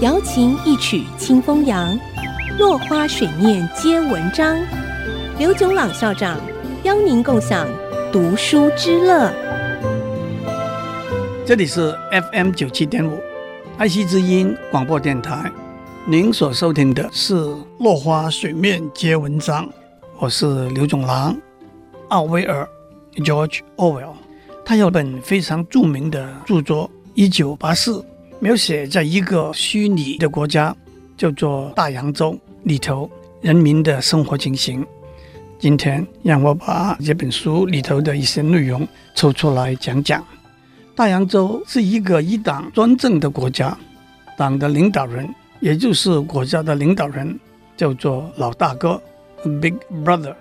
瑶琴一曲清风扬，落花水面皆文章。刘炯朗校长邀您共享读书之乐。这里是 FM 九七点五，爱惜之音广播电台。您所收听的是《落花水面皆文章》，我是刘炯朗。奥威尔 （George Orwell） 他有本非常著名的著作《一九八四》。描写在一个虚拟的国家，叫做大洋洲里头人民的生活情形。今天让我把这本书里头的一些内容抽出来讲讲。大洋洲是一个一党专政的国家，党的领导人，也就是国家的领导人，叫做老大哥 （Big Brother）。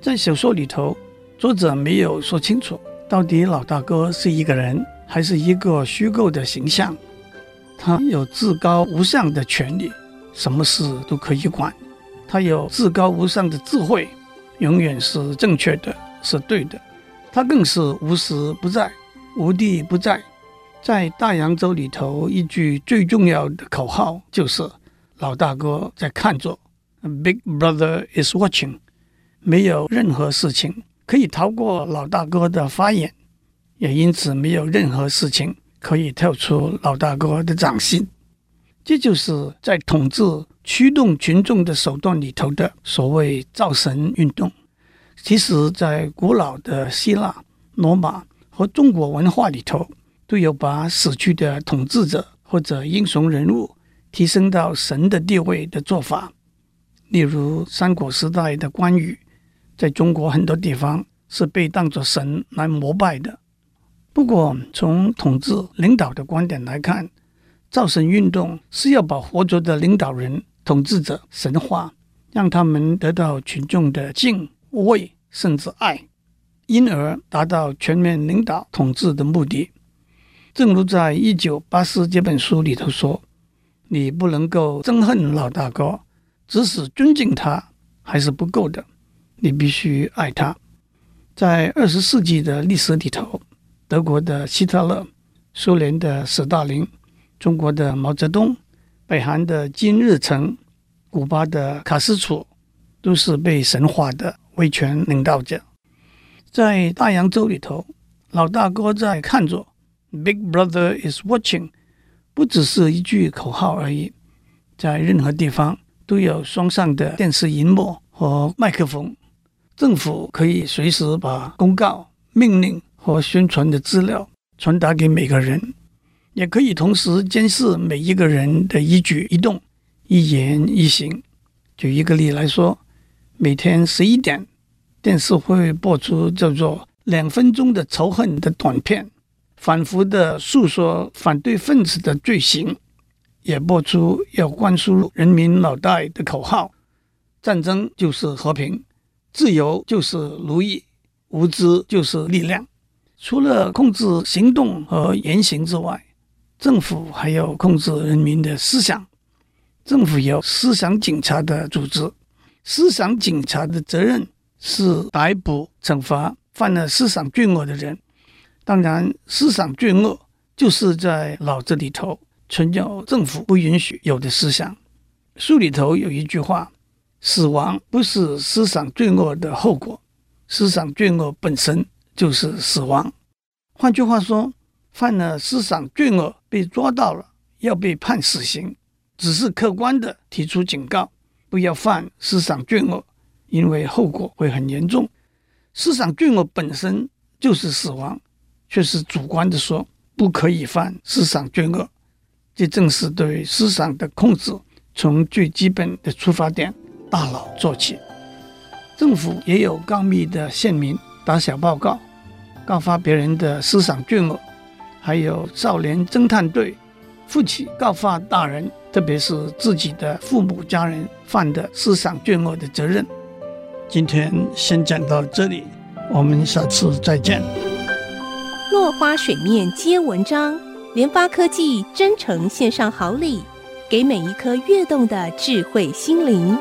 在小说里头，作者没有说清楚到底老大哥是一个人还是一个虚构的形象。他有至高无上的权力，什么事都可以管。他有至高无上的智慧，永远是正确的，是对的。他更是无时不在，无地不在。在大洋洲里头，一句最重要的口号就是“老大哥在看着 ”，“Big Brother is watching”。没有任何事情可以逃过老大哥的法眼，也因此没有任何事情。可以跳出老大哥的掌心，这就是在统治驱动群众的手段里头的所谓造神运动。其实，在古老的希腊、罗马和中国文化里头，都有把死去的统治者或者英雄人物提升到神的地位的做法。例如，三国时代的关羽，在中国很多地方是被当作神来膜拜的。不过，从统治领导的观点来看，造神运动是要把活着的领导人、统治者神化，让他们得到群众的敬畏甚至爱，因而达到全面领导统治的目的。正如在《一九八四》这本书里头说：“你不能够憎恨老大哥，只是尊敬他还是不够的，你必须爱他。”在二十世纪的历史里头。德国的希特勒、苏联的斯大林、中国的毛泽东、北韩的金日成、古巴的卡斯楚，都是被神化的威权领导者。在大洋洲里头，老大哥在看着，Big Brother is watching，不只是一句口号而已。在任何地方都有双上的电视荧幕和麦克风，政府可以随时把公告、命令。和宣传的资料传达给每个人，也可以同时监视每一个人的一举一动、一言一行。举一个例来说，每天十一点，电视会播出叫做“两分钟的仇恨”的短片，反复的诉说反对分子的罪行，也播出要灌输人民脑袋的口号：战争就是和平，自由就是奴役，无知就是力量。除了控制行动和言行之外，政府还要控制人民的思想。政府有思想警察的组织，思想警察的责任是逮捕、惩罚犯了思想罪恶的人。当然，思想罪恶就是在脑子里头存有政府不允许有的思想。书里头有一句话：“死亡不是思想罪恶的后果，思想罪恶本身。”就是死亡。换句话说，犯了思想罪恶被抓到了，要被判死刑，只是客观的提出警告，不要犯思想罪恶，因为后果会很严重。思想罪恶本身就是死亡，却是主观的说不可以犯思想罪恶。这正是对思想的控制，从最基本的出发点——大脑做起。政府也有告密的县民。打小报告，告发别人的思想罪恶，还有少年侦探队负起告发大人，特别是自己的父母家人犯的思想罪恶的责任。今天先讲到这里，我们下次再见。落花水面皆文章，联发科技真诚献上好礼，给每一颗跃动的智慧心灵。